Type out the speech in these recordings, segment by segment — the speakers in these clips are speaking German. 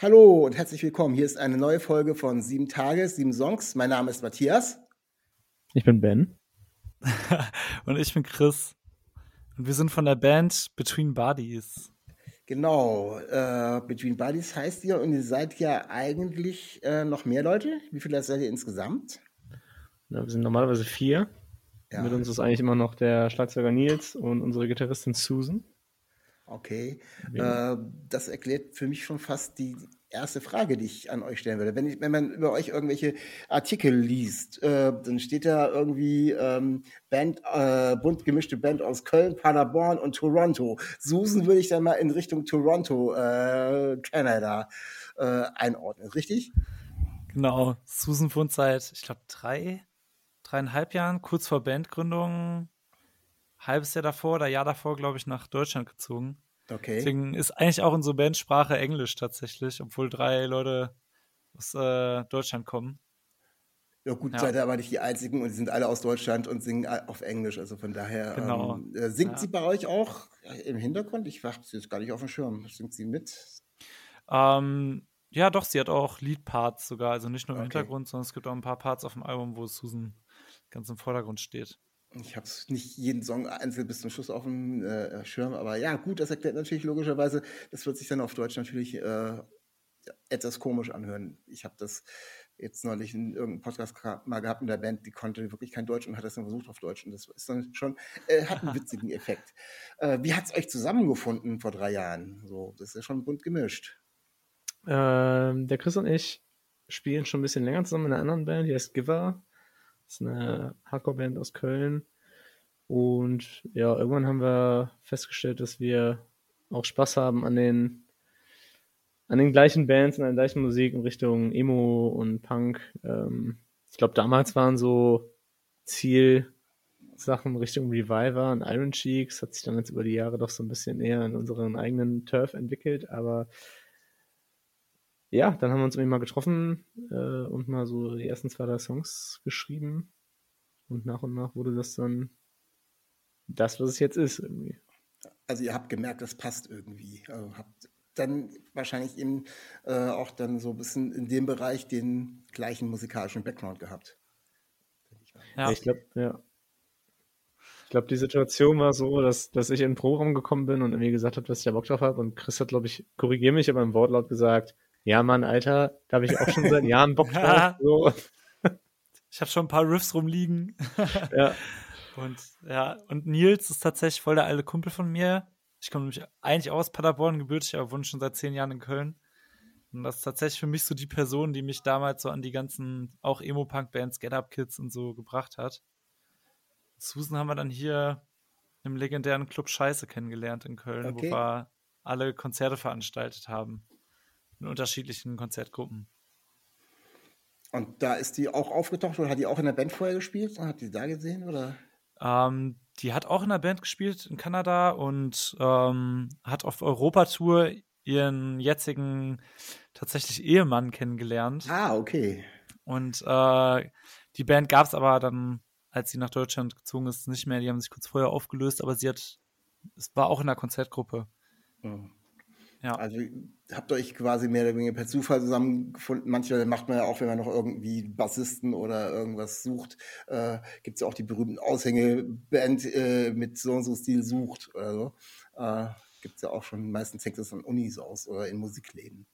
Hallo und herzlich willkommen. Hier ist eine neue Folge von Sieben Tage, Sieben Songs. Mein Name ist Matthias. Ich bin Ben. und ich bin Chris. Und wir sind von der Band Between Bodies. Genau, äh, Between Bodies heißt ihr und ihr seid ja eigentlich äh, noch mehr Leute. Wie viele seid ihr insgesamt? Ja, wir sind normalerweise vier. Ja. Mit uns ist eigentlich immer noch der Schlagzeuger Nils und unsere Gitarristin Susan. Okay, äh, das erklärt für mich schon fast die erste Frage, die ich an euch stellen würde. Wenn, ich, wenn man über euch irgendwelche Artikel liest, äh, dann steht da irgendwie ähm, Band, äh, bunt gemischte Band aus Köln, Paderborn und Toronto. Susan würde ich dann mal in Richtung Toronto, äh, Kanada äh, einordnen, richtig? Genau, Susan wohnt seit, ich glaube, drei, dreieinhalb Jahren, kurz vor Bandgründung, halbes Jahr davor oder Jahr davor, glaube ich, nach Deutschland gezogen. Okay. Deswegen ist eigentlich auch unsere Bandsprache Englisch tatsächlich, obwohl drei Leute aus äh, Deutschland kommen. Ja gut, ja. seid ihr aber nicht die Einzigen und sie sind alle aus Deutschland und singen auf Englisch. Also von daher genau. ähm, äh, singt ja. sie bei euch auch im Hintergrund? Ich habe sie jetzt gar nicht auf dem Schirm. Singt sie mit? Ähm, ja, doch, sie hat auch Leadparts sogar, also nicht nur im okay. Hintergrund, sondern es gibt auch ein paar Parts auf dem Album, wo Susan ganz im Vordergrund steht. Ich habe nicht jeden Song einzeln bis zum Schluss auf dem äh, Schirm, aber ja, gut, das erklärt natürlich logischerweise, das wird sich dann auf Deutsch natürlich äh, etwas komisch anhören. Ich habe das jetzt neulich in irgendeinem Podcast mal gehabt mit der Band, die konnte wirklich kein Deutsch und hat das dann versucht auf Deutsch und das ist dann schon, äh, hat einen witzigen Effekt. Äh, wie hat es euch zusammengefunden vor drei Jahren? So, das ist ja schon bunt gemischt. Ähm, der Chris und ich spielen schon ein bisschen länger zusammen in einer anderen Band, die heißt Giver. Ist eine Hardcore-Band aus Köln. Und ja, irgendwann haben wir festgestellt, dass wir auch Spaß haben an den, an den gleichen Bands, an der gleichen Musik in Richtung Emo und Punk. Ähm, ich glaube, damals waren so Zielsachen Richtung Reviver und Iron Cheeks. Hat sich dann jetzt über die Jahre doch so ein bisschen eher in unseren eigenen Turf entwickelt. Aber ja, dann haben wir uns irgendwie mal getroffen äh, und mal so die ersten zwei, drei Songs geschrieben. Und nach und nach wurde das dann das, was es jetzt ist, irgendwie. Also ihr habt gemerkt, das passt irgendwie. Also habt dann wahrscheinlich eben äh, auch dann so ein bisschen in dem Bereich den gleichen musikalischen Background gehabt. Ja. Ich glaube, ja. Ich glaube, die Situation war so, dass, dass ich in den Programm gekommen bin und irgendwie gesagt habe, dass ich da Bock drauf habe. Und Chris hat, glaube ich, korrigiere mich, aber im Wortlaut gesagt, ja, Mann, Alter, da habe ich auch schon seit Jahren Bock drauf. So. Ich habe schon ein paar Riffs rumliegen. ja. Und ja, und Nils ist tatsächlich voll der alte Kumpel von mir. Ich komme nämlich eigentlich aus Paderborn gebürtig, aber wohne schon seit zehn Jahren in Köln. Und das ist tatsächlich für mich so die Person, die mich damals so an die ganzen auch Emo-Punk-Bands, Get Up Kids und so gebracht hat. Susan haben wir dann hier im legendären Club Scheiße kennengelernt in Köln, okay. wo wir alle Konzerte veranstaltet haben in unterschiedlichen Konzertgruppen. Und da ist die auch aufgetaucht oder hat die auch in der Band vorher gespielt? Ihr die da gesehen oder? Ähm, die hat auch in der Band gespielt in Kanada und ähm, hat auf Europatour ihren jetzigen tatsächlich Ehemann kennengelernt. Ah, okay. Und äh, die Band gab es aber dann, als sie nach Deutschland gezogen ist, nicht mehr. Die haben sich kurz vorher aufgelöst, aber sie hat, es war auch in der Konzertgruppe. Mhm. Ja. Also habt ihr euch quasi mehr oder weniger per Zufall zusammengefunden. Manchmal macht man ja auch, wenn man noch irgendwie Bassisten oder irgendwas sucht, äh, gibt es ja auch die berühmten Aushängeband äh, mit so und so Stil sucht oder so. Äh, gibt es ja auch schon, meistens hängt das an Unis aus oder in Musikläden.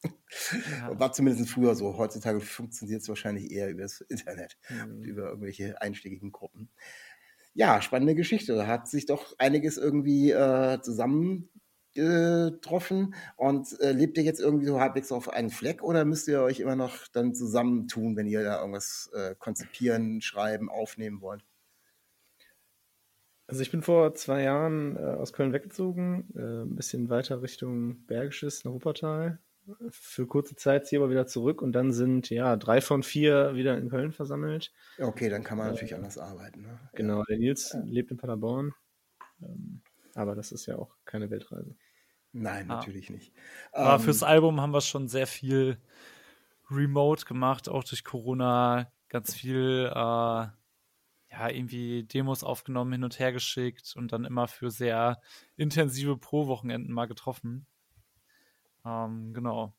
Ja. War zumindest früher so. Heutzutage funktioniert es wahrscheinlich eher über das Internet, Mhm. über irgendwelche einschlägigen Gruppen. Ja, spannende Geschichte. Da hat sich doch einiges irgendwie äh, zusammengetroffen. Und äh, lebt ihr jetzt irgendwie so halbwegs auf einen Fleck oder müsst ihr euch immer noch dann zusammentun, wenn ihr da irgendwas äh, konzipieren, schreiben, aufnehmen wollt? Also ich bin vor zwei Jahren äh, aus Köln weggezogen, äh, ein bisschen weiter Richtung Bergisches, nach Wuppertal. Für kurze Zeit ziehe aber wieder zurück und dann sind ja drei von vier wieder in Köln versammelt. Ja, Okay, dann kann man natürlich anders arbeiten. Ne? Genau, der Nils lebt in Paderborn. Ähm, aber das ist ja auch keine Weltreise. Nein, Ah. natürlich nicht. Aber Ähm, fürs Album haben wir schon sehr viel remote gemacht, auch durch Corona. Ganz viel, äh, ja, irgendwie Demos aufgenommen, hin und her geschickt und dann immer für sehr intensive Pro-Wochenenden mal getroffen. Ähm, genau.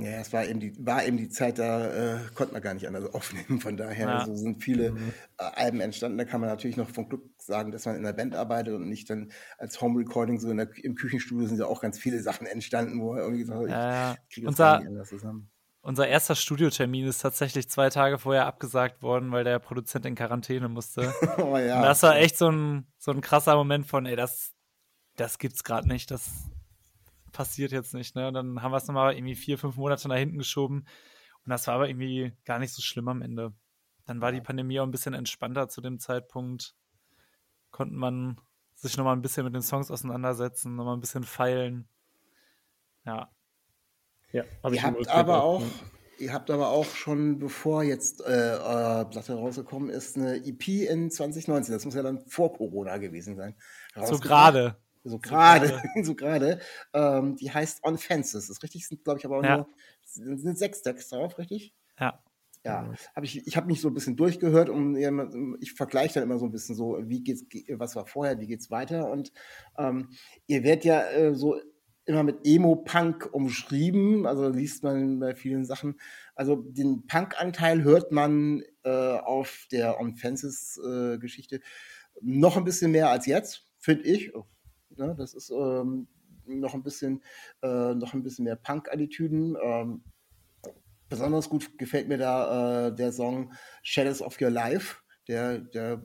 Ja, es war eben die, war eben die Zeit, da äh, konnte man gar nicht anders aufnehmen. Von daher Ja. so sind viele äh, Alben entstanden. Da kann man natürlich noch von Glück sagen, dass man in der Band arbeitet und nicht dann als Home Recording so in der, im Küchenstudio sind ja auch ganz viele Sachen entstanden, wo er irgendwie gesagt hat, Ja, ich kriege das unser- nicht anders zusammen. Unser erster Studiotermin ist tatsächlich zwei Tage vorher abgesagt worden, weil der Produzent in Quarantäne musste. Oh ja. Und das war echt so ein, so ein krasser Moment von, ey, das, das gibt's gerade nicht, das passiert jetzt nicht, ne? Und dann haben wir es nochmal irgendwie vier, fünf Monate nach hinten geschoben. Und das war aber irgendwie gar nicht so schlimm am Ende. Dann war die Pandemie auch ein bisschen entspannter zu dem Zeitpunkt. Konnte man sich nochmal ein bisschen mit den Songs auseinandersetzen, nochmal ein bisschen feilen. Ja. Ja, hab Ihr habt aber auch, ja. ihr habt aber auch schon, bevor jetzt äh, äh, Platte rausgekommen ist, eine EP in 2019. Das muss ja dann vor Corona gewesen sein. So gerade. So gerade, gerade. so gerade. Ähm, die heißt On Fences. Das ist richtig, sind glaube ich aber auch Ja. nur sind sechs Texte drauf, richtig? Ja. Ja, habe ich, ich habe mich so ein bisschen durchgehört und ich vergleiche dann immer so ein bisschen so, wie geht's, was war vorher, wie geht's weiter und ähm, ihr werdet ja äh, so immer mit Emo-Punk umschrieben, also liest man bei vielen Sachen. Also den Punk-Anteil hört man äh, auf der On Fences-Geschichte noch ein bisschen mehr als jetzt, finde ich. Ne, das ist ähm, noch ein bisschen, äh, noch ein bisschen mehr Punk-Attitüden. Ähm, besonders gut gefällt mir da äh, der Song Shadows of Your Life. Der, der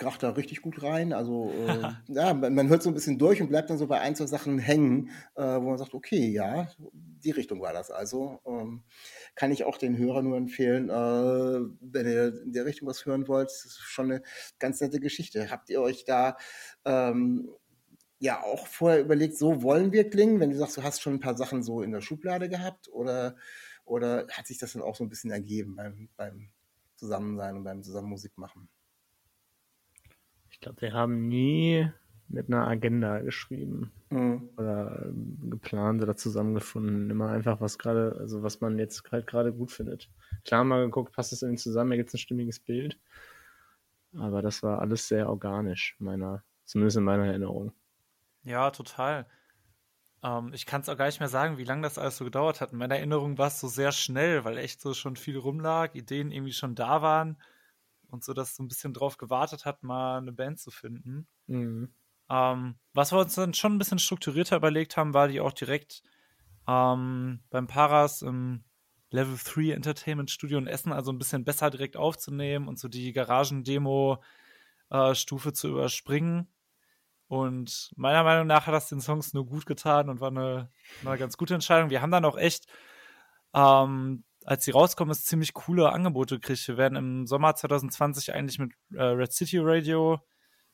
kracht da richtig gut rein. Also äh, ja, man, man hört so ein bisschen durch und bleibt dann so bei ein, zwei Sachen hängen, äh, wo man sagt, okay, ja, die Richtung war das. Also ähm, kann ich auch den Hörern nur empfehlen, äh, wenn ihr in der Richtung was hören wollt, das ist schon eine ganz nette Geschichte. Habt ihr euch da ähm, ja auch vorher überlegt, so wollen wir klingen, wenn du sagst, du hast schon ein paar Sachen so in der Schublade gehabt oder, oder hat sich das dann auch so ein bisschen ergeben beim, beim Zusammensein und beim zusammen Musik machen? Ich glaube, wir haben nie mit einer Agenda geschrieben Mhm. oder ähm, geplant oder zusammengefunden. Immer einfach, was gerade, also was man jetzt halt gerade gut findet. Klar mal geguckt, passt es irgendwie zusammen, ergibt es ein stimmiges Bild. Aber das war alles sehr organisch, meiner, zumindest in meiner Erinnerung. Ja, total. Ähm, ich kann es auch gar nicht mehr sagen, wie lange das alles so gedauert hat. In meiner Erinnerung war es so sehr schnell, weil echt so schon viel rumlag, Ideen irgendwie schon da waren und so, dass so ein bisschen drauf gewartet hat, mal eine Band zu finden. Mhm. Ähm, was wir uns dann schon ein bisschen strukturierter überlegt haben, war die auch direkt ähm, beim Paras im Level 3 Entertainment Studio in Essen, also ein bisschen besser direkt aufzunehmen und so die Garagendemo-Stufe zu überspringen. Und meiner Meinung nach hat das den Songs nur gut getan und war eine, eine ganz gute Entscheidung. Wir haben dann auch echt, ähm, als sie rauskommen, ist ziemlich coole Angebote gekriegt. Wir werden im Sommer 2020 eigentlich mit äh, Red City Radio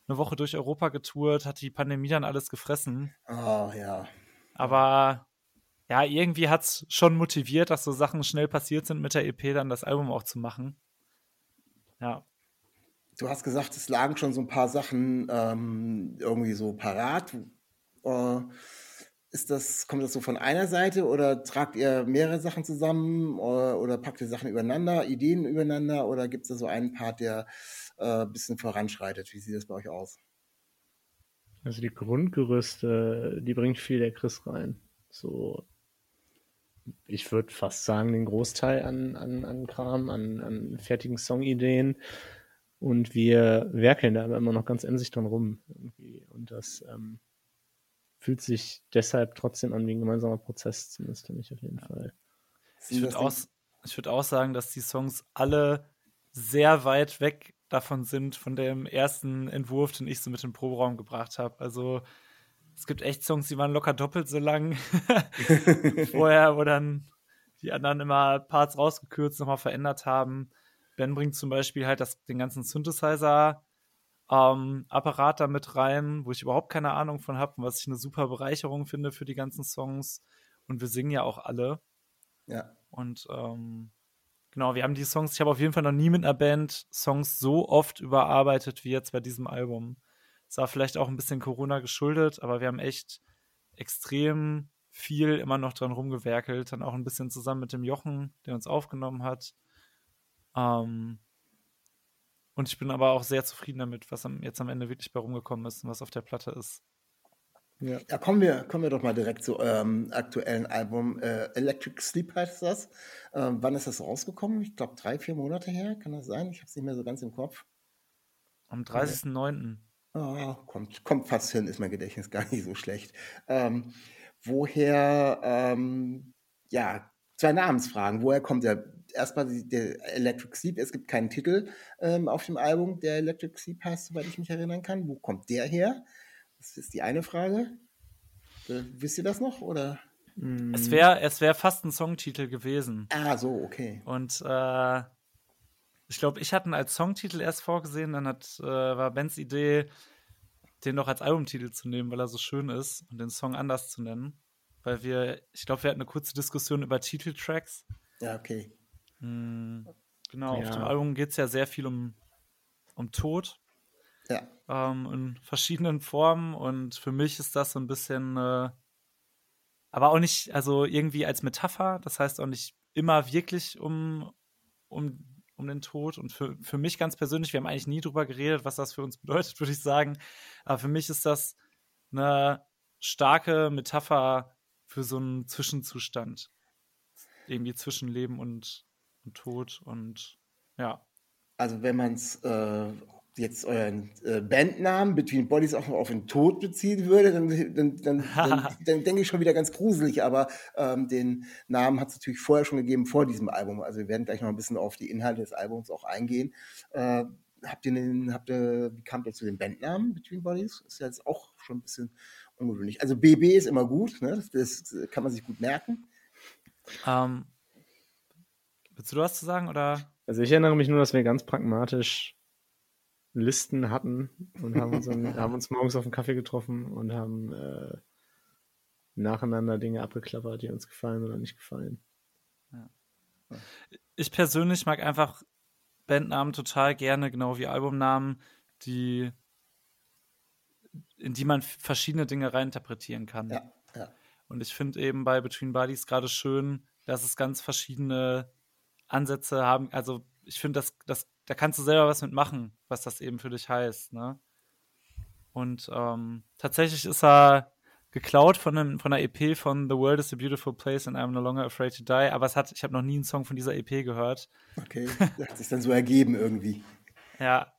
eine Woche durch Europa getourt, hat die Pandemie dann alles gefressen. Ah, ja. Aber ja, irgendwie hat es schon motiviert, dass so Sachen schnell passiert sind mit der EP, dann das Album auch zu machen. Ja. Du hast gesagt, es lagen schon so ein paar Sachen ähm, irgendwie so parat. Äh, ist das, kommt das so von einer Seite oder tragt ihr mehrere Sachen zusammen oder, oder packt ihr Sachen übereinander, Ideen übereinander oder gibt es da so einen Part, der äh, ein bisschen voranschreitet? Wie sieht das bei euch aus? Also die Grundgerüste, die bringt viel der Chris rein. so, ich würde fast sagen, den Großteil an, an, an Kram, an, an fertigen Songideen. Und wir werkeln da aber immer noch ganz emsig dran rum. Irgendwie. Und das ähm, fühlt sich deshalb trotzdem an wie ein gemeinsamer Prozess, zumindest für mich auf jeden Fall. Ich würde auch, würd auch sagen, dass die Songs alle sehr weit weg davon sind, von dem ersten Entwurf, den ich so mit in den Proberaum gebracht habe. Also es gibt echt Songs, die waren locker doppelt so lang vorher, wo dann die anderen immer Parts rausgekürzt, nochmal verändert haben. Ben bringt zum Beispiel halt das, den ganzen Synthesizer ähm, Apparat da mit rein, wo ich überhaupt keine Ahnung von habe und was ich eine super Bereicherung finde für die ganzen Songs. Und wir singen ja auch alle. Ja. Und ähm, genau, wir haben die Songs, ich habe auf jeden Fall noch nie mit einer Band Songs so oft überarbeitet wie jetzt bei diesem Album. Es war vielleicht auch ein bisschen Corona geschuldet, aber wir haben echt extrem viel immer noch dran rumgewerkelt. Dann auch ein bisschen zusammen mit dem Jochen, der uns aufgenommen hat. Ähm, und ich bin aber auch sehr zufrieden damit, was am, jetzt am Ende wirklich bei rumgekommen ist und was auf der Platte ist. Ja, ja kommen, wir, kommen wir doch mal direkt zu eurem aktuellen Album. Äh, Electric Sleep heißt das. Ähm, wann ist das rausgekommen? Ich glaube, drei, vier Monate her. Kann das sein? Ich habe es nicht mehr so ganz im Kopf. Am 30.09. Oh, kommt, kommt fast hin, ist mein Gedächtnis gar nicht so schlecht. Ähm, woher, ähm, ja, zwei Namensfragen. Woher kommt der erstmal der Electric Sleep. Es gibt keinen Titel ähm, auf dem Album, der Electric Sleep heißt, soweit ich mich erinnern kann. Wo kommt der her? Das ist die eine Frage. Äh, wisst ihr das noch? Oder? Es wäre es wär fast ein Songtitel gewesen. Ah, so, okay. Und äh, ich glaube, ich hatte ihn als Songtitel erst vorgesehen, dann hat, äh, war Bens Idee, den noch als Albumtitel zu nehmen, weil er so schön ist und den Song anders zu nennen. Weil wir, ich glaube, wir hatten eine kurze Diskussion über Titeltracks. Ja, okay. Hm, genau, Ja. auf dem Album geht es ja sehr viel um, um Tod Ja. ähm, in verschiedenen Formen und für mich ist das so ein bisschen, äh, aber auch nicht, also irgendwie als Metapher, das heißt auch nicht immer wirklich um, um, um den Tod und für, für mich ganz persönlich, wir haben eigentlich nie drüber geredet, was das für uns bedeutet, würde ich sagen, aber für mich ist das eine starke Metapher für so einen Zwischenzustand. Irgendwie zwischen Leben und, und Tod und ja. Also wenn man es äh, jetzt euren äh, Bandnamen Between Bodies auch noch auf den Tod beziehen würde, dann, dann, dann, dann, denke ich schon wieder ganz gruselig. Aber ähm, den Namen hat es natürlich vorher schon gegeben, vor diesem Album. Also wir werden gleich noch ein bisschen auf die Inhalte des Albums auch eingehen. Äh, habt ihr den, habt ihr, wie kamt ihr zu den Bandnamen Between Bodies? Ist ja jetzt auch schon ein bisschen ungewöhnlich. Also BB ist immer gut, ne? das, das kann man sich gut merken. Ähm, willst du was zu sagen oder? Also ich erinnere mich nur, dass wir ganz pragmatisch Listen hatten und haben uns, dann, haben uns morgens auf einen Kaffee getroffen und haben äh, nacheinander Dinge abgeklappert, die uns gefallen oder nicht gefallen. Ich persönlich mag einfach Bandnamen total gerne, genau wie Albumnamen, die in die man verschiedene Dinge reininterpretieren kann. Ja, ja. Und ich finde eben bei Between Bodies gerade schön, dass es ganz verschiedene Ansätze haben. Also ich finde, das, das, da kannst du selber was mitmachen, was das eben für dich heißt. Ne? Und ähm, tatsächlich ist er geklaut von, einem, von einer EP von The World is a Beautiful Place and I'm No Longer Afraid to Die. Aber es hat, ich habe noch nie einen Song von dieser EP gehört. Okay, das hat sich dann so ergeben irgendwie. Ja.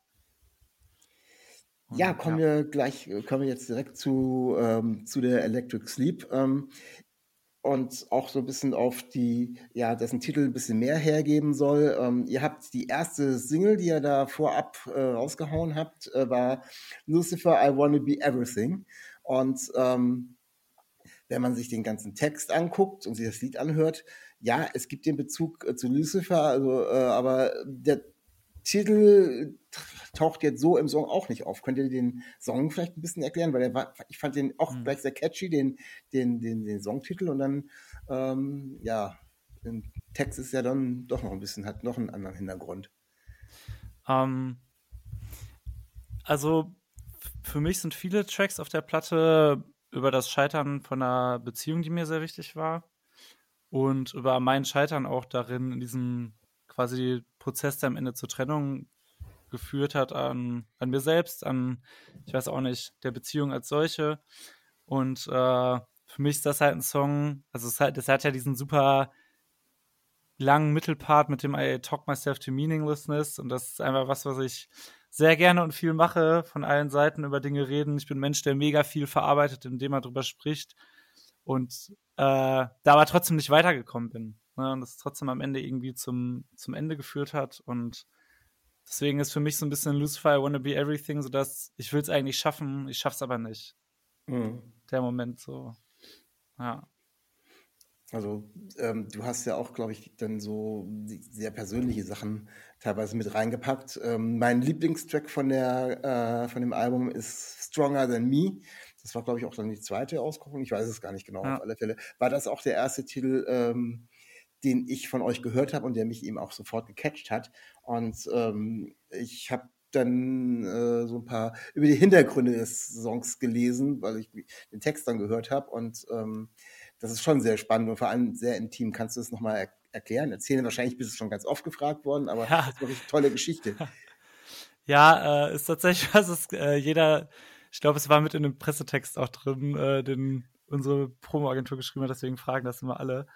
Ja, kommen wir gleich, kommen wir jetzt direkt zu, ähm, zu der Electric Sleep. Ähm, und auch so ein bisschen auf die, ja, dessen Titel ein bisschen mehr hergeben soll. Ähm, ihr habt die erste Single, die ihr da vorab äh, rausgehauen habt, äh, war Lucifer, I Wanna Be Everything. Und ähm, wenn man sich den ganzen Text anguckt und sich das Lied anhört, ja, es gibt den Bezug äh, zu Lucifer, also, äh, aber der Titel taucht jetzt so im Song auch nicht auf. Könnt ihr den Song vielleicht ein bisschen erklären? Weil war, ich fand den auch Mhm. gleich sehr catchy, den, den, den, den Songtitel und dann, ähm, ja, der Text ist ja dann doch noch ein bisschen, hat noch einen anderen Hintergrund. Ähm, also für mich sind viele Tracks auf der Platte über das Scheitern von einer Beziehung, die mir sehr wichtig war. Und über mein Scheitern auch darin, in diesem quasi Prozess, der am Ende zur Trennung geführt hat, an, an mir selbst, an, ich weiß auch nicht, der Beziehung als solche. Und äh, für mich ist das halt ein Song, also es hat, es hat ja diesen super langen Mittelpart mit dem I talk myself to meaninglessness und das ist einfach was, was ich sehr gerne und viel mache, von allen Seiten über Dinge reden. Ich bin ein Mensch, der mega viel verarbeitet, indem er drüber spricht und äh, da aber trotzdem nicht weitergekommen bin. Ne? Und das trotzdem am Ende irgendwie zum, zum Ende geführt hat und deswegen ist für mich so ein bisschen Lucifer, I wanna be everything, so dass ich will es eigentlich schaffen, ich schaff's aber nicht. Mhm. Der Moment so. Ja. Also ähm, du hast ja auch, glaube ich, dann so sehr persönliche Sachen teilweise mit reingepackt. Ähm, mein Lieblingstrack von der äh, von dem Album ist Stronger Than Me. Das war, glaube ich, auch dann die zweite Auskopplung. Ich weiß es gar nicht genau. Ja. Auf alle Fälle war das auch der erste Titel, ähm, den ich von euch gehört habe und der mich eben auch sofort gecatcht hat. Und ähm, ich habe dann äh, so ein paar über die Hintergründe des Songs gelesen, weil ich den Text dann gehört habe und ähm, das ist schon sehr spannend und vor allem sehr intim. Kannst du es nochmal er erklären, erzählen? Wahrscheinlich bist du schon ganz oft gefragt worden, aber Ja. das ist wirklich eine tolle Geschichte. Ja, äh, ist tatsächlich was, ist äh, jeder, ich glaube, es war mit in dem Pressetext auch drin, äh, den unsere Promo-Agentur geschrieben hat, deswegen fragen das immer alle.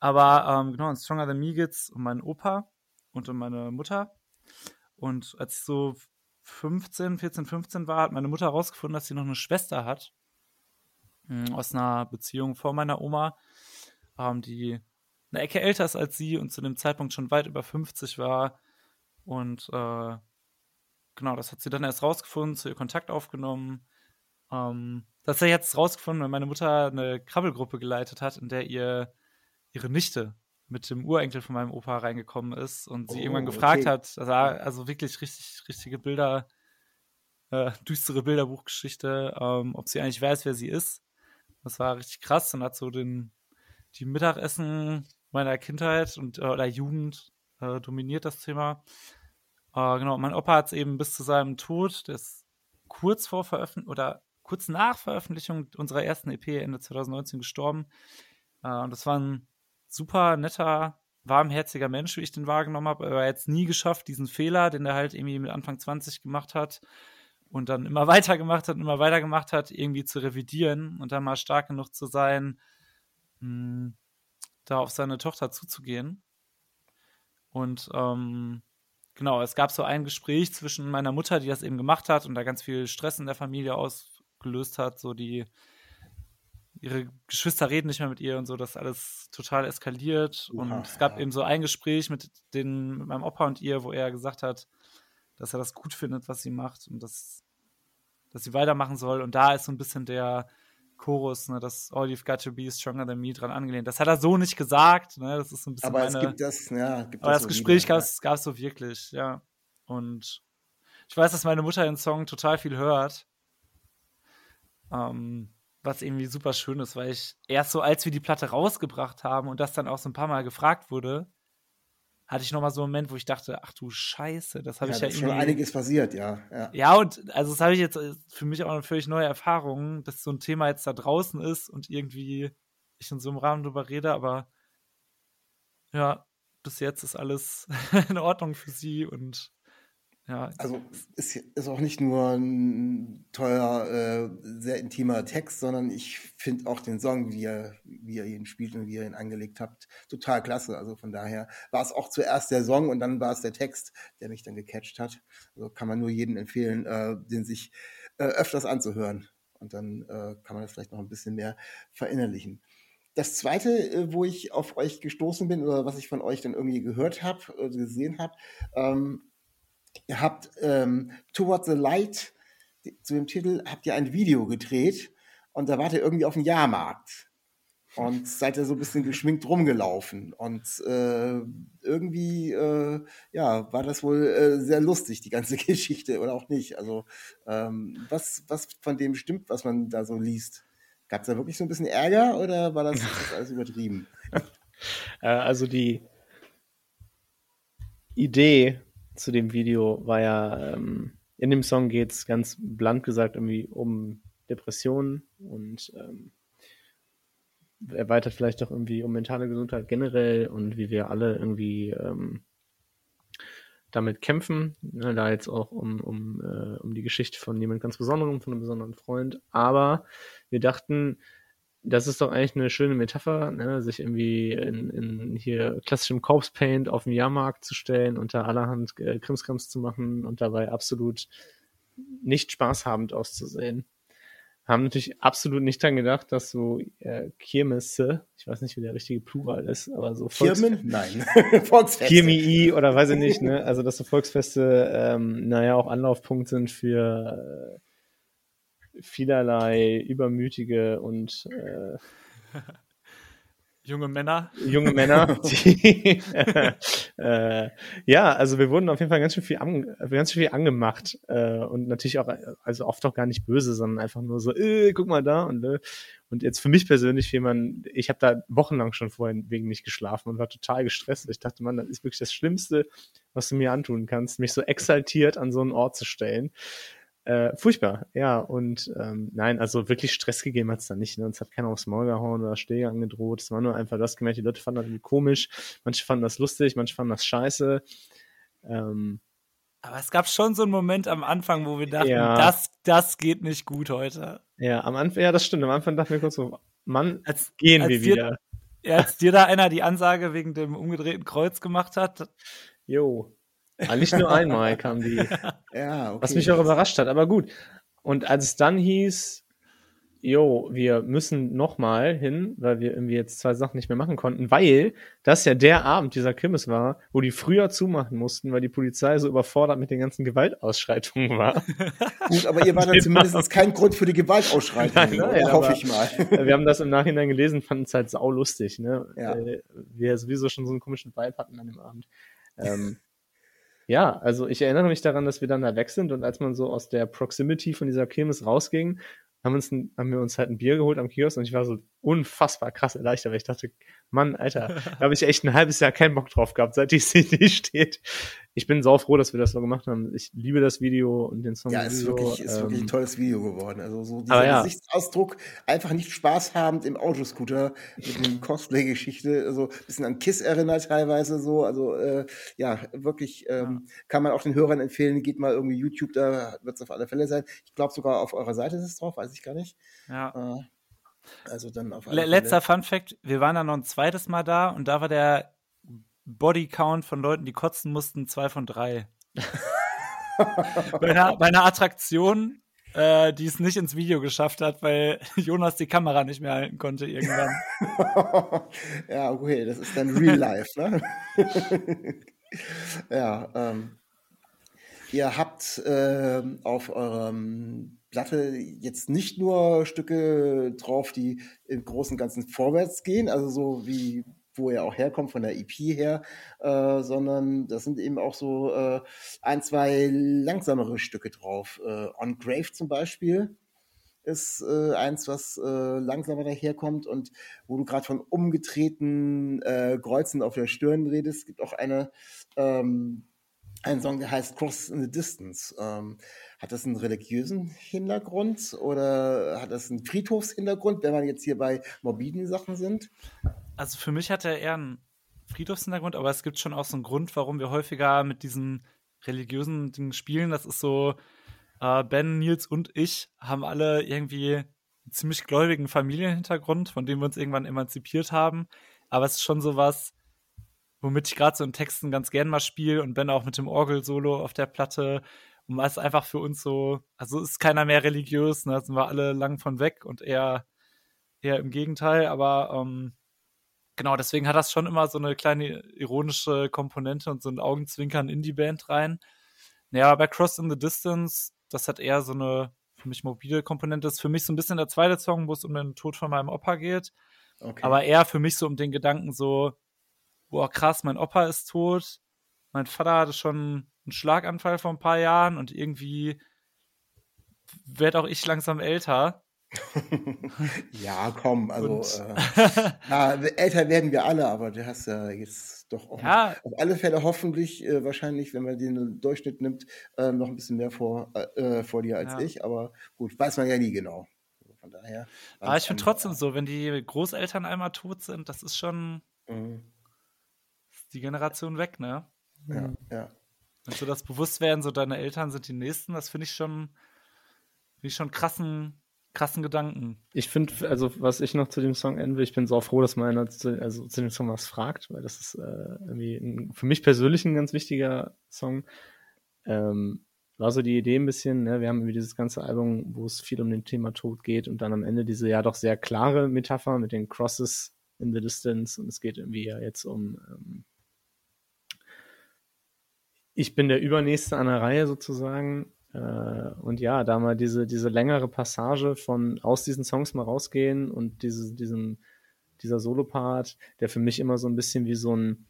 Aber ähm, genau, in Stronger Than Me geht's um meinen Opa und um meine Mutter. Und als ich so 15, 14, 15 war, hat meine Mutter herausgefunden, dass sie noch eine Schwester hat. mh, Aus einer Beziehung vor meiner Oma, ähm, die eine Ecke älter ist als sie und zu dem Zeitpunkt schon weit über 50 war. Und äh, genau, das hat sie dann erst rausgefunden, zu ihr Kontakt aufgenommen. Ähm, das hat sie jetzt rausgefunden, weil meine Mutter eine Krabbelgruppe geleitet hat, in der ihr ihre Nichte mit dem Urenkel von meinem Opa reingekommen ist und sie Oh, irgendwann gefragt okay. hat, also, also wirklich richtig, richtige Bilder, äh, düstere Bilderbuchgeschichte, ähm, ob sie eigentlich weiß, wer sie ist. Das war richtig krass und hat so den, die Mittagessen meiner Kindheit und äh, oder Jugend äh, dominiert das Thema. Äh, genau, mein Opa hat es eben bis zu seinem Tod, der ist kurz vor Veröffentlichung oder kurz nach Veröffentlichung unserer ersten EP Ende 2019 gestorben. Äh, und das war ein super netter, warmherziger Mensch, wie ich den wahrgenommen habe. Aber er hat jetzt nie geschafft, diesen Fehler, den er halt irgendwie mit Anfang 20 gemacht hat und dann immer weiter gemacht hat, immer weiter gemacht hat, irgendwie zu revidieren und dann mal stark genug zu sein, mh, da auf seine Tochter zuzugehen. Und ähm, genau, es gab so ein Gespräch zwischen meiner Mutter, die das eben gemacht hat und da ganz viel Stress in der Familie ausgelöst hat, so die ihre Geschwister reden nicht mehr mit ihr und so, das alles total eskaliert. und Oha, es gab ja. eben so ein Gespräch mit, den, mit meinem Opa und ihr, wo er gesagt hat, dass er das gut findet, was sie macht und dass, dass sie weitermachen soll. Und da ist so ein bisschen der Chorus, ne, dass All You've Got to Be is Stronger Than Me dran angelehnt. Das hat er so nicht gesagt, ne, das ist so ein bisschen Aber es meine, gibt das, ja, gibt aber das so Gespräch gab es gab's so wirklich, ja. Und ich weiß, dass meine Mutter den Song total viel hört. Ähm, was irgendwie super schön ist, weil ich erst so, als wir die Platte rausgebracht haben und das dann auch so ein paar Mal gefragt wurde, hatte ich nochmal so einen Moment, wo ich dachte, ach du Scheiße, das habe ja ich ja da ist schon irgendwie. einiges passiert, ja. ja. Ja, und also das habe ich jetzt äh, für mich auch eine völlig neue Erfahrung, dass so ein Thema jetzt da draußen ist und irgendwie ich in so einem Rahmen drüber rede, aber ja, bis jetzt ist alles in Ordnung für sie und ja, Also ist, ist auch nicht nur ein teuer, äh, sehr intimer Text, sondern ich finde auch den Song, wie ihr, wie ihr ihn spielt und wie ihr ihn angelegt habt, total klasse. Also von daher war es auch zuerst der Song und dann war es der Text, der mich dann gecatcht hat. Also kann man nur jedem empfehlen, äh, den sich äh, öfters anzuhören. Und dann äh, kann man das vielleicht noch ein bisschen mehr verinnerlichen. Das zweite, äh, wo ich auf euch gestoßen bin oder was ich von euch dann irgendwie gehört habe, äh, gesehen habe, ähm, Ihr habt ähm, Towards the Light, zu dem Titel, habt ihr ein Video gedreht und da wart ihr irgendwie auf dem Jahrmarkt und seid ihr so ein bisschen geschminkt rumgelaufen und äh, irgendwie, äh, ja, war das wohl äh, sehr lustig, die ganze Geschichte oder auch nicht. Also ähm, was, was von dem stimmt, was man da so liest? Gab es da wirklich so ein bisschen Ärger oder war das, das alles übertrieben? Äh, also die Idee zu dem Video war ja, ähm, in dem Song geht es ganz blunt gesagt irgendwie um Depressionen und ähm, erweitert vielleicht auch irgendwie um mentale Gesundheit generell und wie wir alle irgendwie ähm, damit kämpfen. Ne, da jetzt auch um, um, äh, um die Geschichte von jemand ganz Besonderem, von einem besonderen Freund. Aber wir dachten, das ist doch eigentlich eine schöne Metapher, ne? sich irgendwie in, in hier klassischem Corpse Paint auf den Jahrmarkt zu stellen, unter allerhand äh, Krimskrams zu machen und dabei absolut nicht spaßhabend auszusehen. Haben natürlich absolut nicht dran gedacht, dass so äh, Kirmesse, ich weiß nicht, wie der richtige Plural ist, aber so Volks Firmen? Nein. Volksfeste. Kirmii oder weiß ich nicht, ne? Also dass so Volksfeste, ähm, naja, auch Anlaufpunkt sind für äh, vielerlei übermütige und äh, Junge Männer. junge Männer. Die, äh, ja, also wir wurden auf jeden Fall ganz schön viel, an, ganz schön viel angemacht äh, und natürlich auch, also oft auch gar nicht böse, sondern einfach nur so, äh, guck mal da und äh. und jetzt für mich persönlich, wie man, ich habe da wochenlang schon vorhin wegen nicht geschlafen und war total gestresst. Ich dachte, man, das ist wirklich das Schlimmste, was du mir antun kannst, mich so exaltiert an so einen Ort zu stellen. Äh, furchtbar, ja. Und ähm, nein, also wirklich Stress gegeben hat's da nicht. Ne? Uns hat keiner aufs Maul gehauen oder Schläge angedroht. Es war nur einfach das gemerkt, die Leute fanden das irgendwie komisch. Manche fanden das lustig, manche fanden das scheiße. Ähm, Aber es gab schon so einen Moment am Anfang, wo wir dachten, Ja. das, das geht nicht gut heute. ja, am Anfang, ja, das stimmt. Am Anfang dachten wir kurz so, Mann, Als, gehen als wir dir- wieder. Ja, als dir da einer die Ansage wegen dem umgedrehten Kreuz gemacht hat, Jo. Ah, nicht nur einmal kam die. Ja, okay. Was mich auch überrascht hat, aber gut. Und als es dann hieß, jo, wir müssen nochmal hin, weil wir irgendwie jetzt zwei Sachen nicht mehr machen konnten, weil das ja der Abend dieser Kirmes war, wo die früher zumachen mussten, weil die Polizei so überfordert mit den ganzen Gewaltausschreitungen war. Gut, aber ihr war dann zumindest kein Grund für die Gewaltausschreitung, Nein, nein, hoffe ich mal. wir haben das im Nachhinein gelesen, fanden es halt saulustig, ne? Ja. Weil wir sowieso schon so einen komischen Vibe hatten an dem Abend. Ähm, ja, also ich erinnere mich daran, dass wir dann da weg sind und als man so aus der Proximity von dieser Kirmes rausging, haben, uns ein, haben wir uns halt ein Bier geholt am Kiosk und ich war so unfassbar krass erleichtert, weil ich dachte, Mann, Alter, da habe ich echt ein halbes Jahr keinen Bock drauf gehabt, seit die CD steht. Ich bin sau froh, dass wir das so gemacht haben. Ich liebe das Video und den Song. Ja, es ist sowieso, wirklich, ist wirklich ein ähm, tolles Video geworden. Also so dieser ja. Gesichtsausdruck, einfach nicht spaßhabend im Autoscooter mit dem Cosplay-Geschichte, also ein bisschen an Kiss erinnert teilweise so. Also äh, ja, wirklich ähm, kann man auch den Hörern empfehlen, geht mal irgendwie YouTube, da wird es auf alle Fälle sein. Ich glaube sogar auf eurer Seite ist es drauf, weiß ich gar nicht. ja. Äh, also dann auf alle letzter Fun Fact, wir waren dann noch ein zweites Mal da und da war der Body Count von Leuten, die kotzen mussten, zwei von drei. bei, einer, bei einer Attraktion, äh, die es nicht ins Video geschafft hat, weil Jonas die Kamera nicht mehr halten konnte irgendwann. ja, okay, das ist dann Real Life, ne? ja, ähm, ihr habt ähm, auf eurem Platte jetzt nicht nur Stücke drauf, die im Großen und Ganzen vorwärts gehen, also so wie wo er auch herkommt von der EP her, äh, sondern das sind eben auch so äh, ein, zwei langsamere Stücke drauf. Äh, On Grave zum Beispiel ist äh, eins, was äh, langsamer daherkommt und wo du gerade von umgedrehten äh, Kreuzen auf der Stirn redest, gibt auch eine ähm, einen Song, der heißt Cross in the Distance. Ähm, hat das einen religiösen Hintergrund oder hat das einen Friedhofshintergrund, wenn wir jetzt hier bei morbiden Sachen sind? Also für mich hat er eher einen Friedhofshintergrund, aber es gibt schon auch so einen Grund, warum wir häufiger mit diesen religiösen Dingen spielen. Das ist so, äh, Ben, Nils und ich haben alle irgendwie einen ziemlich gläubigen Familienhintergrund, von dem wir uns irgendwann emanzipiert haben. Aber es ist schon so was, womit ich gerade so in Texten ganz gern mal spiele und Ben auch mit dem Orgel-Solo auf der Platte. Und es ist einfach für uns so, also ist keiner mehr religiös, ne? da sind wir alle lang von weg und eher, eher im Gegenteil, aber ähm, genau, deswegen hat das schon immer so eine kleine ironische Komponente und so ein Augenzwinkern in die Band rein. Ja, bei Cross in the Distance, das hat eher so eine für mich mobile Komponente. Das ist für mich so ein bisschen der zweite Song, wo es um den Tod von meinem Opa geht. Okay. Aber eher für mich so um den Gedanken so, boah, krass, mein Opa ist tot. Mein Vater hatte schon einen Schlaganfall vor ein paar Jahren und irgendwie werde auch ich langsam älter. Ja, komm, also äh, ja, älter werden wir alle, aber du hast ja jetzt doch auch Ja. auf alle Fälle hoffentlich, äh, wahrscheinlich, wenn man den Durchschnitt nimmt, äh, noch ein bisschen mehr vor, äh, vor dir als Ja. ich, aber gut, weiß man ja nie genau. Von daher. Aber ich finde trotzdem so, wenn die Großeltern einmal tot sind, das ist schon Mhm. ist die Generation weg, ne? Ja, ja. Und so das Bewusstwerden, so deine Eltern sind die Nächsten, das finde ich schon, finde ich schon krassen, krassen Gedanken. Ich finde, also was ich noch zu dem Song enden will, ich bin so froh, dass man zu, also zu dem Song was fragt, weil das ist äh, irgendwie ein, für mich persönlich ein ganz wichtiger Song. Ähm, war so die Idee ein bisschen, ne? wir haben irgendwie dieses ganze Album, wo es viel um den Thema Tod geht und dann am Ende diese ja doch sehr klare Metapher mit den Crosses in the Distance und es geht irgendwie ja jetzt um ähm, ich bin der Übernächste an der Reihe sozusagen und ja, da mal diese, diese längere Passage von aus diesen Songs mal rausgehen und diese, diesen, dieser Solopart, der für mich immer so ein bisschen wie so ein,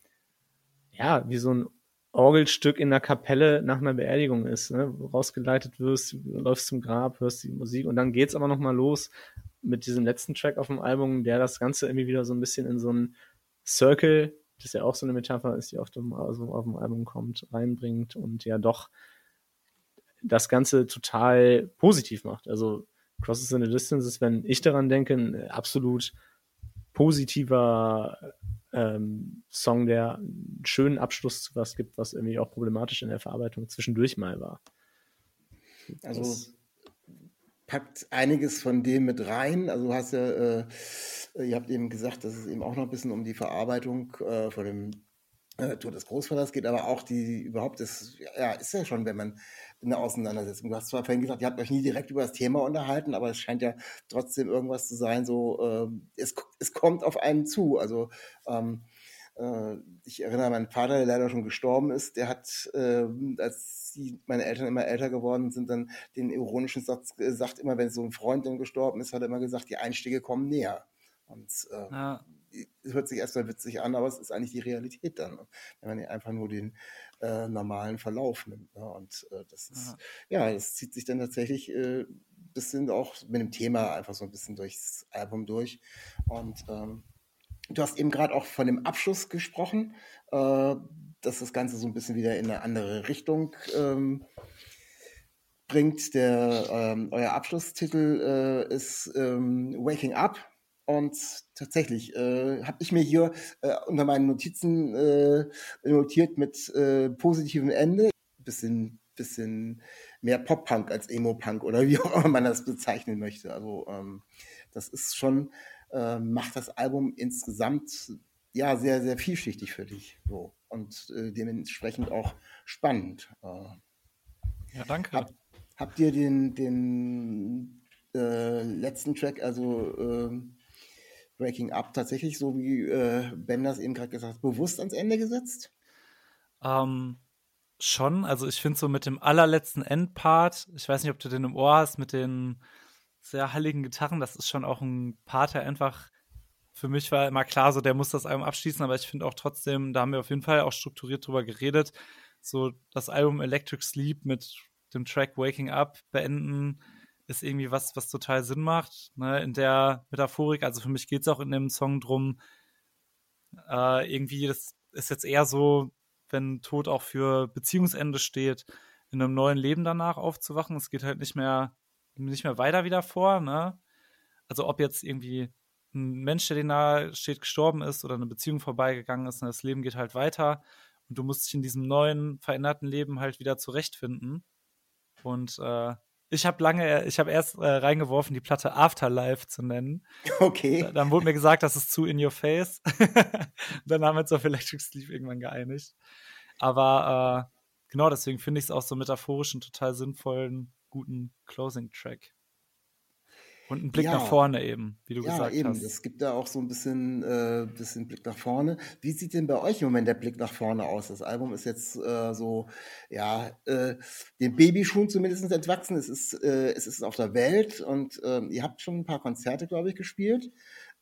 ja, wie so ein Orgelstück in der Kapelle nach einer Beerdigung ist, ne? rausgeleitet wirst, läufst zum Grab, hörst die Musik und dann geht's aber nochmal los mit diesem letzten Track auf dem Album, der das Ganze irgendwie wieder so ein bisschen in so einen Circle, das ja auch so eine Metapher ist, die auf dem, also auf dem Album kommt, reinbringt und ja doch das Ganze total positiv macht. Also Crosses in the Distance ist, wenn ich daran denke, ein absolut positiver ähm, Song, der einen schönen Abschluss zu was gibt, was irgendwie auch problematisch in der Verarbeitung zwischendurch mal war. Also das packt einiges von dem mit rein. Also hast ja, äh, ihr habt eben gesagt, dass es eben auch noch ein bisschen um die Verarbeitung äh, von dem äh, Tod des Großvaters geht, aber auch die überhaupt ist, ja, ist ja schon, wenn man eine Auseinandersetzung. Du hast zwar vorhin gesagt, ihr habt euch nie direkt über das Thema unterhalten, aber es scheint ja trotzdem irgendwas zu sein, so, äh, es, es kommt auf einen zu. Also, ähm, äh, ich erinnere meinen Vater, der leider schon gestorben ist, der hat, äh, als die, meine Eltern immer älter geworden sind, dann den ironischen Satz gesagt, immer wenn so ein Freund dann gestorben ist, hat er immer gesagt, die Einstiege kommen näher. Und äh, ja. Hört sich erstmal witzig an, aber es ist eigentlich die Realität dann, wenn man einfach nur den äh, normalen Verlauf nimmt. Ne? Und äh, das ist, ja. ja, das zieht sich dann tatsächlich äh, bisschen auch mit dem Thema einfach so ein bisschen durchs Album durch. Und ähm, du hast eben gerade auch von dem Abschluss gesprochen, äh, dass das Ganze so ein bisschen wieder in eine andere Richtung ähm, bringt. Der, ähm, euer Abschlusstitel äh, ist ähm, Waking Up. Und tatsächlich äh, habe ich mir hier äh, unter meinen Notizen äh, notiert mit äh, positivem Ende. Bisschen, bisschen mehr Pop-Punk als Emo-Punk oder wie auch immer man das bezeichnen möchte. Also ähm, das ist schon, äh, macht das Album insgesamt ja sehr, sehr vielschichtig für dich. So. Und äh, dementsprechend auch spannend. Äh, ja, danke. Hab, habt ihr den, den äh, letzten Track, also ähm, Breaking Up tatsächlich, so wie äh, Ben das eben gerade gesagt hat, bewusst ans Ende gesetzt? Ähm, schon. Also ich finde so mit dem allerletzten Endpart, ich weiß nicht, ob du den im Ohr hast, mit den sehr halligen Gitarren, das ist schon auch ein Part, der einfach für mich war immer klar, so der muss das Album abschließen, aber ich finde auch trotzdem, da haben wir auf jeden Fall auch strukturiert drüber geredet, so das Album Electric Sleep mit dem Track Waking Up beenden ist irgendwie was, was total Sinn macht, ne, in der Metaphorik. Also für mich geht es auch in dem Song drum, äh, irgendwie, das ist jetzt eher so, wenn Tod auch für Beziehungsende steht, in einem neuen Leben danach aufzuwachen. Es geht halt nicht mehr, nicht mehr weiter wieder vor, ne? Also ob jetzt irgendwie ein Mensch, der dir nahe steht, gestorben ist oder eine Beziehung vorbeigegangen ist, ne, das Leben geht halt weiter und du musst dich in diesem neuen, veränderten Leben halt wieder zurechtfinden. Und äh, ich habe lange, ich habe erst äh, reingeworfen, die Platte Afterlife zu nennen. Okay. Dann wurde mir gesagt, das ist zu in your face. dann haben wir uns auf Electric Sleep irgendwann geeinigt. Aber äh, genau deswegen finde ich es auch so metaphorisch einen total sinnvollen, guten Closing-Track. Und ein Blick ja. nach vorne eben, wie du ja, gesagt eben. hast. Es gibt da auch so ein bisschen, äh, bisschen Blick nach vorne. Wie sieht denn bei euch im Moment der Blick nach vorne aus? Das Album ist jetzt äh, so, ja, äh, den Babyschuhen zumindest entwachsen. Es ist, äh, es ist auf der Welt und äh, ihr habt schon ein paar Konzerte, glaube ich, gespielt.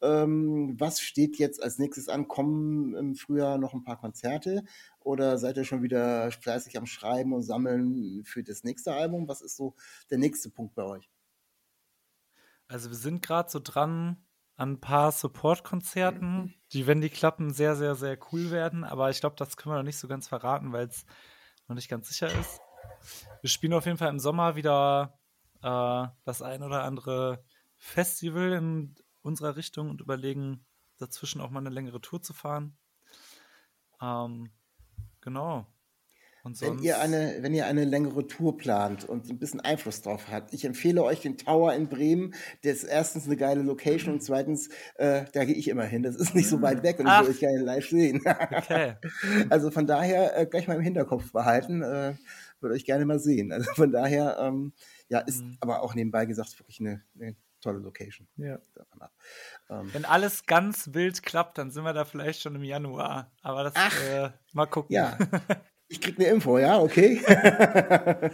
Ähm, was steht jetzt als nächstes an? Kommen im Frühjahr noch ein paar Konzerte? Oder seid ihr schon wieder fleißig am Schreiben und Sammeln für das nächste Album? Was ist so der nächste Punkt bei euch? Also wir sind gerade so dran an ein paar Support-Konzerten, die, wenn die klappen, sehr, sehr, sehr cool werden. Aber ich glaube, das können wir noch nicht so ganz verraten, weil es noch nicht ganz sicher ist. Wir spielen auf jeden Fall im Sommer wieder äh, das ein oder andere Festival in unserer Richtung und überlegen, dazwischen auch mal eine längere Tour zu fahren. Ähm, genau. Und Wenn ihr, eine, wenn ihr eine längere Tour plant und ein bisschen Einfluss drauf habt, ich empfehle euch den Tower in Bremen. Der ist erstens eine geile Location und zweitens, äh, da gehe ich immer hin. Das ist nicht so weit weg und ich Ach. will euch gerne live sehen. okay. Also von daher äh, gleich mal im Hinterkopf behalten. Äh, würde euch gerne mal sehen. Also von daher, ähm, ja, ist Mhm. aber auch nebenbei gesagt wirklich eine, eine tolle Location. Ja. Ähm, Wenn alles ganz wild klappt, dann sind wir da vielleicht schon im Januar. Aber das äh, mal gucken. Ja. Ich krieg eine Info, ja, okay.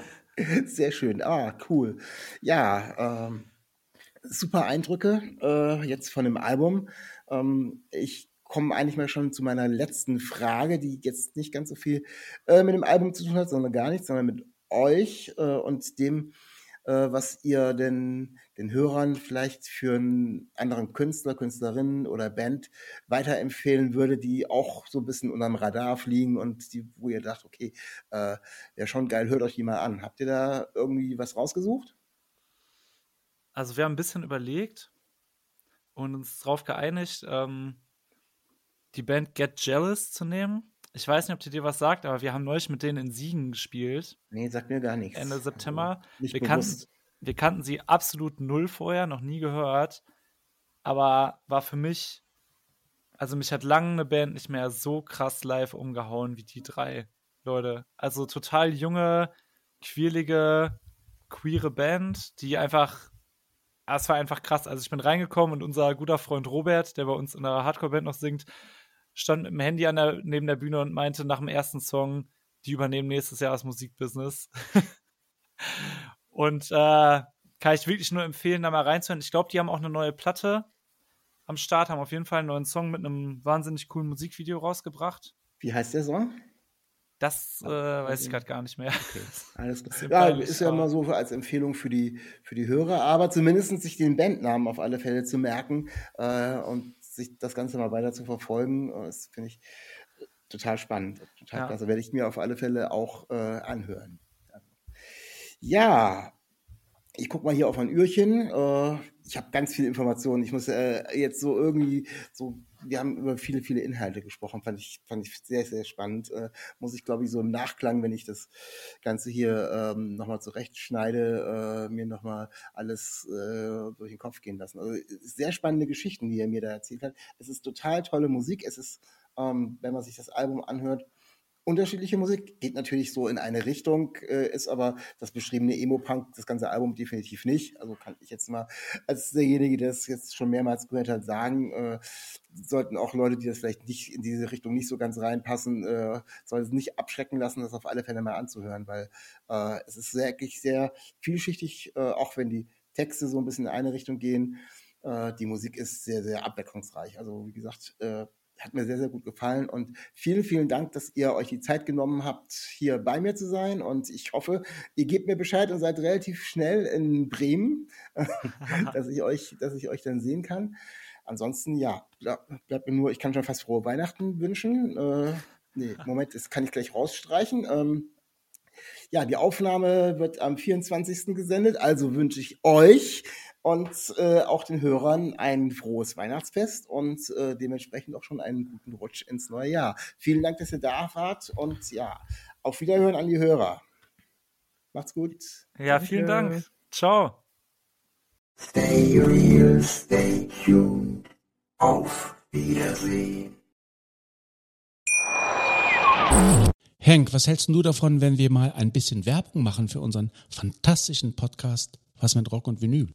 Sehr schön. Ah, cool. Ja, ähm, super Eindrücke äh, jetzt von dem Album. Ähm, ich komme eigentlich mal schon zu meiner letzten Frage, die jetzt nicht ganz so viel äh, mit dem Album zu tun hat, sondern gar nichts, sondern mit euch äh, und dem, was ihr denn den Hörern vielleicht für einen anderen Künstler, Künstlerin oder Band weiterempfehlen würde, die auch so ein bisschen unterm Radar fliegen und die, wo ihr dacht, okay, äh, wäre schon geil, hört euch die mal an. Habt ihr da irgendwie was rausgesucht? Also wir haben ein bisschen überlegt und uns darauf geeinigt, ähm, die Band Get Jealous zu nehmen. Ich weiß nicht, ob die dir was sagt, aber wir haben neulich mit denen in Siegen gespielt, Nee, sagt mir gar nichts. Ende September. Also, nicht wir, kannten, wir kannten sie absolut null vorher, noch nie gehört, aber war für mich, also mich hat lange eine Band nicht mehr so krass live umgehauen wie die drei Leute. Also total junge, quirlige, queere Band, die einfach Ah, es war einfach krass. Also ich bin reingekommen und unser guter Freund Robert, der bei uns in der Hardcore-Band noch singt, stand mit dem Handy an der, neben der Bühne und meinte nach dem ersten Song, die übernehmen nächstes Jahr das Musikbusiness. und äh, kann ich wirklich nur empfehlen, da mal reinzuhören. Ich glaube, die haben auch eine neue Platte am Start, haben auf jeden Fall einen neuen Song mit einem wahnsinnig coolen Musikvideo rausgebracht. Wie heißt der Song? Das äh, weiß ich gerade gar nicht mehr. Alles Bisschen klar. Ja, ist ja immer so als Empfehlung für die, für die Hörer, aber zumindest sich den Bandnamen auf alle Fälle zu merken äh, und sich das Ganze mal weiter zu verfolgen, äh, das finde ich total spannend. Total Ja. klasse. Werde ich mir auf alle Fälle auch äh, anhören. Ja, ich gucke mal hier auf ein Ührchen. Äh, ich habe ganz viele Informationen. Ich muss äh, jetzt so irgendwie so, wir haben über viele, viele Inhalte gesprochen. Fand ich, fand ich sehr, sehr spannend. Äh, muss ich, glaube ich, so im Nachklang, wenn ich das Ganze hier ähm, nochmal zurechtschneide, äh, mir nochmal alles äh, durch den Kopf gehen lassen. Also sehr spannende Geschichten, die er mir da erzählt hat. Es ist total tolle Musik. Es ist, ähm, wenn man sich das Album anhört, unterschiedliche Musik, geht natürlich so in eine Richtung, äh, ist aber das beschriebene Emo-Punk, das ganze Album definitiv nicht. Also kann ich jetzt mal als derjenige, der es jetzt schon mehrmals gehört hat, sagen, äh, sollten auch Leute, die das vielleicht nicht in diese Richtung nicht so ganz reinpassen, äh, sollten es nicht abschrecken lassen, das auf alle Fälle mal anzuhören, weil äh, es ist wirklich sehr vielschichtig, äh, auch wenn die Texte so ein bisschen in eine Richtung gehen. Äh, die Musik ist sehr, sehr abwechslungsreich. Also wie gesagt, äh, hat mir sehr, sehr gut gefallen und vielen, vielen Dank, dass ihr euch die Zeit genommen habt, hier bei mir zu sein und ich hoffe, ihr gebt mir Bescheid und seid relativ schnell in Bremen, dass ich euch, dass ich euch dann sehen kann. Ansonsten, ja, bleibt bleib mir nur, ich kann schon fast frohe Weihnachten wünschen. Äh, nee, Moment, das kann ich gleich rausstreichen. Ähm, ja, die Aufnahme wird am 24. gesendet, also wünsche ich euch und äh, auch den Hörern ein frohes Weihnachtsfest und äh, dementsprechend auch schon einen guten Rutsch ins neue Jahr. Vielen Dank, dass ihr da wart und ja, auf Wiederhören an die Hörer. Macht's gut. Ja, vielen Dank. Ciao. Stay real, stay tuned. Auf Wiedersehen. Henk, was hältst du davon, wenn wir mal ein bisschen Werbung machen für unseren fantastischen Podcast Was mit Rock und Vinyl?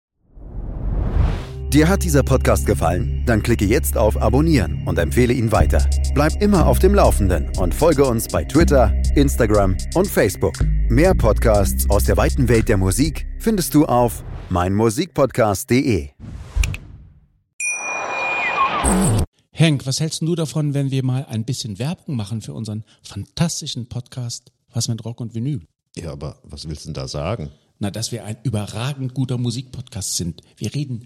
Dir hat dieser Podcast gefallen? Dann klicke jetzt auf Abonnieren und empfehle ihn weiter. Bleib immer auf dem Laufenden und folge uns bei Twitter, Instagram und Facebook. Mehr Podcasts aus der weiten Welt der Musik findest du auf meinmusikpodcast.de. Henk, was hältst du davon, wenn wir mal ein bisschen Werbung machen für unseren fantastischen Podcast Was mit Rock und Vinyl? Ja, aber was willst du denn da sagen? Na, dass wir ein überragend guter Musikpodcast sind. Wir reden